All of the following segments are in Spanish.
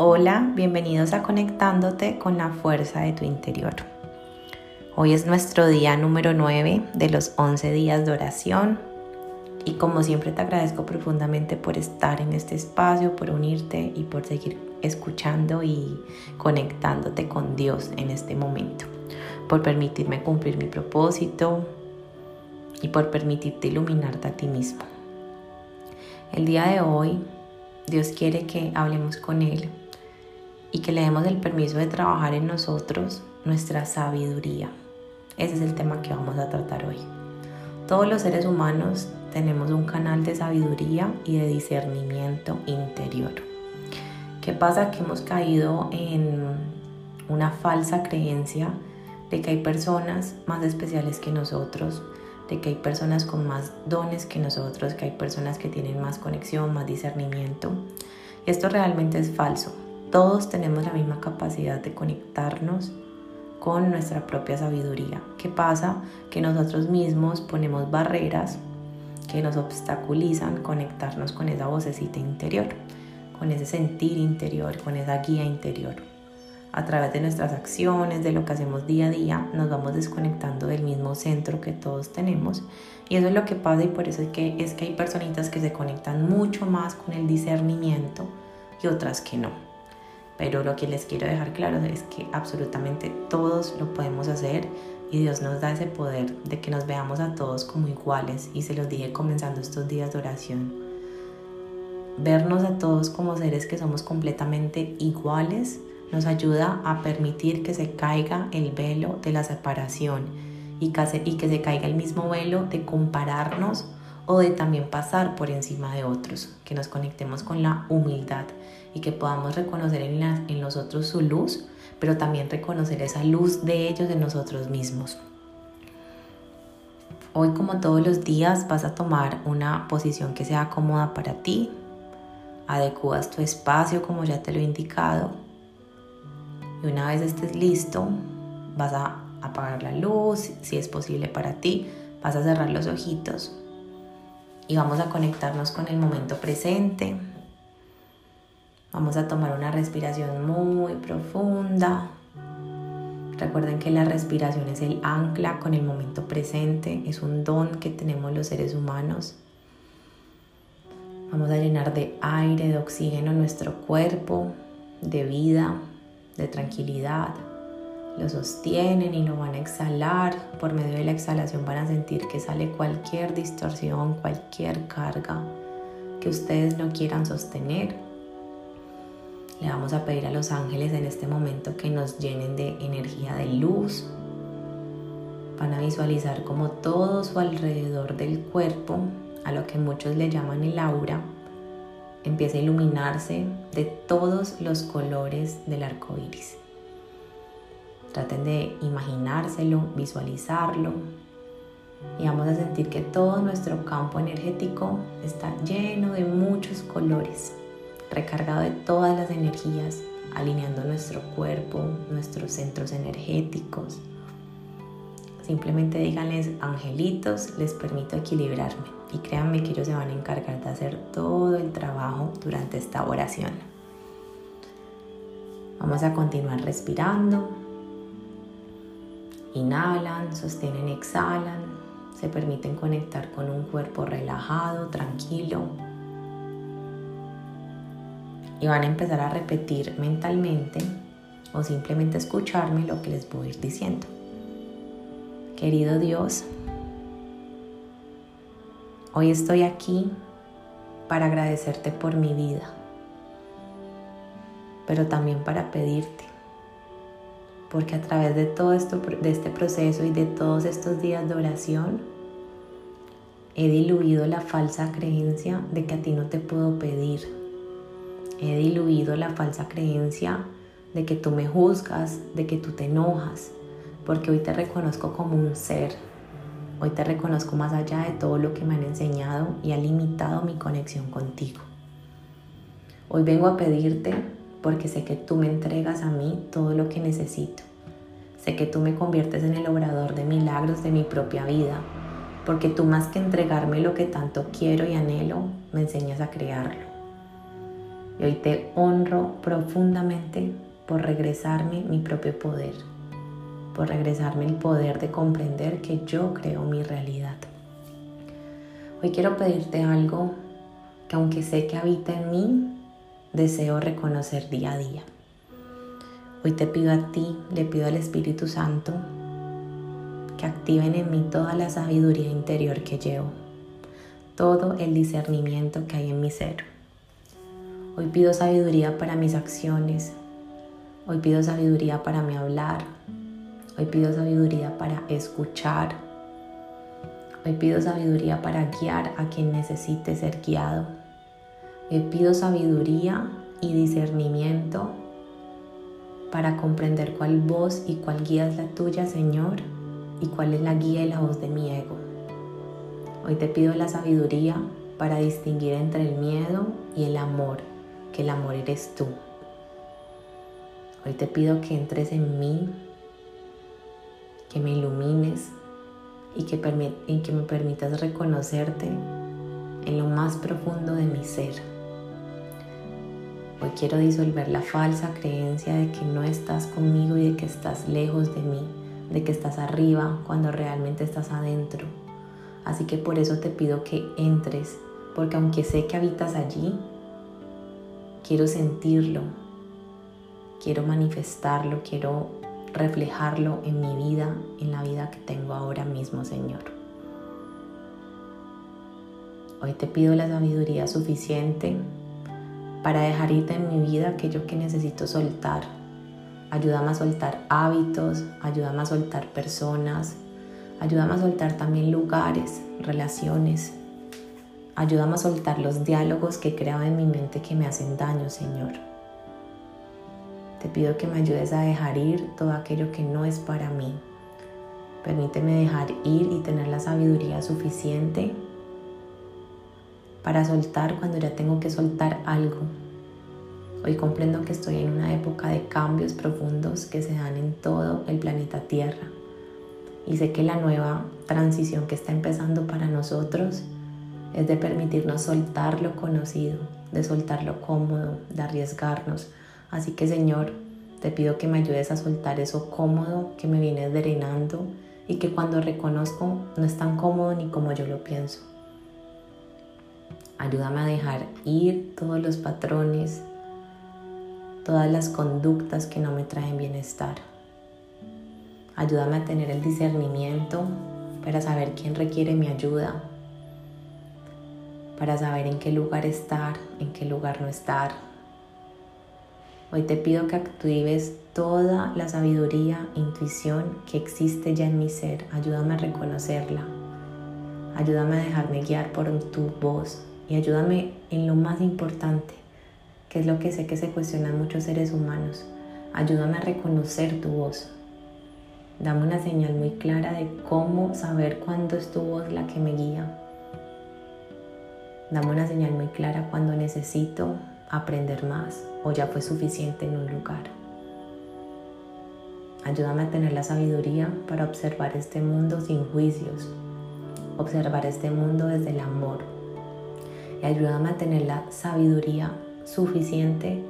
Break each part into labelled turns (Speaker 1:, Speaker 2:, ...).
Speaker 1: Hola, bienvenidos a Conectándote con la fuerza de tu interior. Hoy es nuestro día número 9 de los 11 días de oración y como siempre te agradezco profundamente por estar en este espacio, por unirte y por seguir escuchando y conectándote con Dios en este momento, por permitirme cumplir mi propósito y por permitirte iluminarte a ti mismo. El día de hoy Dios quiere que hablemos con Él y que le demos el permiso de trabajar en nosotros nuestra sabiduría. Ese es el tema que vamos a tratar hoy. Todos los seres humanos tenemos un canal de sabiduría y de discernimiento interior. ¿Qué pasa? Que hemos caído en una falsa creencia de que hay personas más especiales que nosotros, de que hay personas con más dones que nosotros, que hay personas que tienen más conexión, más discernimiento. Esto realmente es falso. Todos tenemos la misma capacidad de conectarnos con nuestra propia sabiduría. ¿Qué pasa? Que nosotros mismos ponemos barreras que nos obstaculizan conectarnos con esa vocecita interior, con ese sentir interior, con esa guía interior. A través de nuestras acciones, de lo que hacemos día a día, nos vamos desconectando del mismo centro que todos tenemos. Y eso es lo que pasa y por eso es que, es que hay personitas que se conectan mucho más con el discernimiento y otras que no. Pero lo que les quiero dejar claro es que absolutamente todos lo podemos hacer y Dios nos da ese poder de que nos veamos a todos como iguales y se los dije comenzando estos días de oración. Vernos a todos como seres que somos completamente iguales nos ayuda a permitir que se caiga el velo de la separación y que, y que se caiga el mismo velo de compararnos o de también pasar por encima de otros, que nos conectemos con la humildad y que podamos reconocer en, en los otros su luz, pero también reconocer esa luz de ellos en nosotros mismos. Hoy como todos los días vas a tomar una posición que sea cómoda para ti, adecuas tu espacio como ya te lo he indicado y una vez estés listo vas a apagar la luz si es posible para ti, vas a cerrar los ojitos y vamos a conectarnos con el momento presente. Vamos a tomar una respiración muy profunda. Recuerden que la respiración es el ancla con el momento presente, es un don que tenemos los seres humanos. Vamos a llenar de aire, de oxígeno nuestro cuerpo, de vida, de tranquilidad lo sostienen y lo van a exhalar. Por medio de la exhalación van a sentir que sale cualquier distorsión, cualquier carga que ustedes no quieran sostener. Le vamos a pedir a los ángeles en este momento que nos llenen de energía de luz. Van a visualizar como todo su alrededor del cuerpo, a lo que muchos le llaman el aura, empieza a iluminarse de todos los colores del arco iris. Traten de imaginárselo, visualizarlo y vamos a sentir que todo nuestro campo energético está lleno de muchos colores, recargado de todas las energías, alineando nuestro cuerpo, nuestros centros energéticos. Simplemente díganles, angelitos, les permito equilibrarme y créanme que ellos se van a encargar de hacer todo el trabajo durante esta oración. Vamos a continuar respirando. Inhalan, sostienen, exhalan, se permiten conectar con un cuerpo relajado, tranquilo. Y van a empezar a repetir mentalmente o simplemente escucharme lo que les voy a ir diciendo. Querido Dios, hoy estoy aquí para agradecerte por mi vida, pero también para pedirte porque a través de todo esto, de este proceso y de todos estos días de oración, he diluido la falsa creencia de que a ti no te puedo pedir. He diluido la falsa creencia de que tú me juzgas, de que tú te enojas, porque hoy te reconozco como un ser. Hoy te reconozco más allá de todo lo que me han enseñado y ha limitado mi conexión contigo. Hoy vengo a pedirte porque sé que tú me entregas a mí todo lo que necesito. Sé que tú me conviertes en el obrador de milagros de mi propia vida, porque tú más que entregarme lo que tanto quiero y anhelo, me enseñas a crearlo. Y hoy te honro profundamente por regresarme mi propio poder, por regresarme el poder de comprender que yo creo mi realidad. Hoy quiero pedirte algo que aunque sé que habita en mí, deseo reconocer día a día. Hoy te pido a ti, le pido al Espíritu Santo que activen en mí toda la sabiduría interior que llevo, todo el discernimiento que hay en mi ser. Hoy pido sabiduría para mis acciones, hoy pido sabiduría para mi hablar, hoy pido sabiduría para escuchar, hoy pido sabiduría para guiar a quien necesite ser guiado. Le pido sabiduría y discernimiento para comprender cuál voz y cuál guía es la tuya, Señor, y cuál es la guía y la voz de mi ego. Hoy te pido la sabiduría para distinguir entre el miedo y el amor, que el amor eres tú. Hoy te pido que entres en mí, que me ilumines y que me permitas reconocerte en lo más profundo de mi ser. Hoy quiero disolver la falsa creencia de que no estás conmigo y de que estás lejos de mí, de que estás arriba cuando realmente estás adentro. Así que por eso te pido que entres, porque aunque sé que habitas allí, quiero sentirlo, quiero manifestarlo, quiero reflejarlo en mi vida, en la vida que tengo ahora mismo, Señor. Hoy te pido la sabiduría suficiente para dejar ir en mi vida aquello que necesito soltar. Ayúdame a soltar hábitos, ayúdame a soltar personas, ayúdame a soltar también lugares, relaciones. Ayúdame a soltar los diálogos que he creado en mi mente que me hacen daño, Señor. Te pido que me ayudes a dejar ir todo aquello que no es para mí. Permíteme dejar ir y tener la sabiduría suficiente para soltar cuando ya tengo que soltar algo. Hoy comprendo que estoy en una época de cambios profundos que se dan en todo el planeta Tierra. Y sé que la nueva transición que está empezando para nosotros es de permitirnos soltar lo conocido, de soltar lo cómodo, de arriesgarnos. Así que Señor, te pido que me ayudes a soltar eso cómodo que me viene drenando y que cuando reconozco no es tan cómodo ni como yo lo pienso. Ayúdame a dejar ir todos los patrones, todas las conductas que no me traen bienestar. Ayúdame a tener el discernimiento para saber quién requiere mi ayuda, para saber en qué lugar estar, en qué lugar no estar. Hoy te pido que actives toda la sabiduría, intuición que existe ya en mi ser. Ayúdame a reconocerla. Ayúdame a dejarme guiar por tu voz, y ayúdame en lo más importante, que es lo que sé que se cuestionan muchos seres humanos. Ayúdame a reconocer tu voz. Dame una señal muy clara de cómo saber cuándo es tu voz la que me guía. Dame una señal muy clara cuando necesito aprender más o ya fue suficiente en un lugar. Ayúdame a tener la sabiduría para observar este mundo sin juicios, observar este mundo desde el amor, y ayúdame a tener la sabiduría suficiente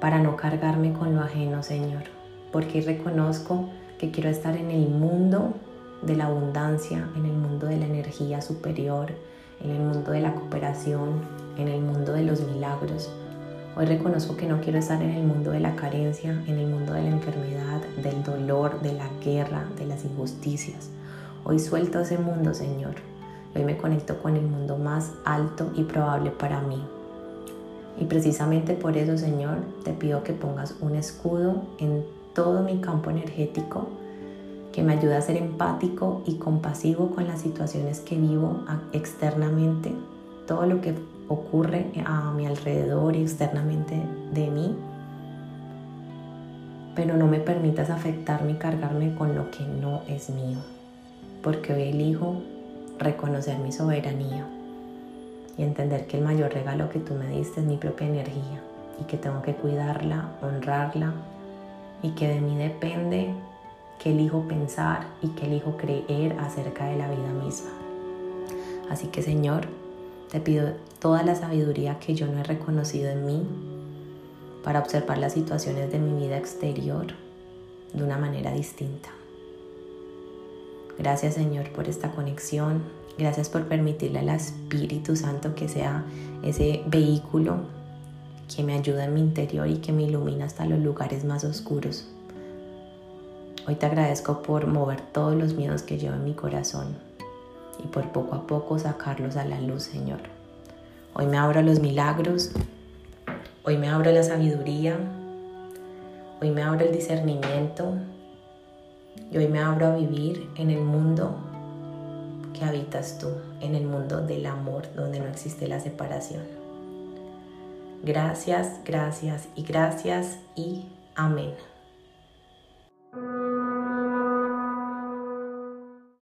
Speaker 1: para no cargarme con lo ajeno, Señor, porque reconozco que quiero estar en el mundo de la abundancia, en el mundo de la energía superior, en el mundo de la cooperación, en el mundo de los milagros. Hoy reconozco que no quiero estar en el mundo de la carencia, en el mundo de la enfermedad, del dolor, de la guerra, de las injusticias. Hoy suelto ese mundo, Señor, Hoy me conecto con el mundo más alto y probable para mí. Y precisamente por eso, Señor, te pido que pongas un escudo en todo mi campo energético que me ayude a ser empático y compasivo con las situaciones que vivo externamente, todo lo que ocurre a mi alrededor y externamente de mí, pero no me permitas afectarme y cargarme con lo que no es mío, porque hoy elijo reconocer mi soberanía y entender que el mayor regalo que tú me diste es mi propia energía y que tengo que cuidarla, honrarla y que de mí depende qué elijo pensar y qué elijo creer acerca de la vida misma. Así que Señor, Te pido toda la sabiduría que yo no he reconocido en mí para observar las situaciones de mi vida exterior de una manera distinta. Gracias Señor por esta conexión. Gracias por permitirle al Espíritu Santo que sea ese vehículo que me ayuda en mi interior y que me ilumina hasta los lugares más oscuros. Hoy te agradezco por mover todos los miedos que llevo en mi corazón y por poco a poco sacarlos a la luz, Señor. Hoy me abro a los milagros, hoy me abro a la sabiduría, hoy me abro el discernimiento y hoy me abro a vivir en el mundo que habitas tú, en el mundo del amor donde no existe la separación. Gracias, gracias y gracias y amén.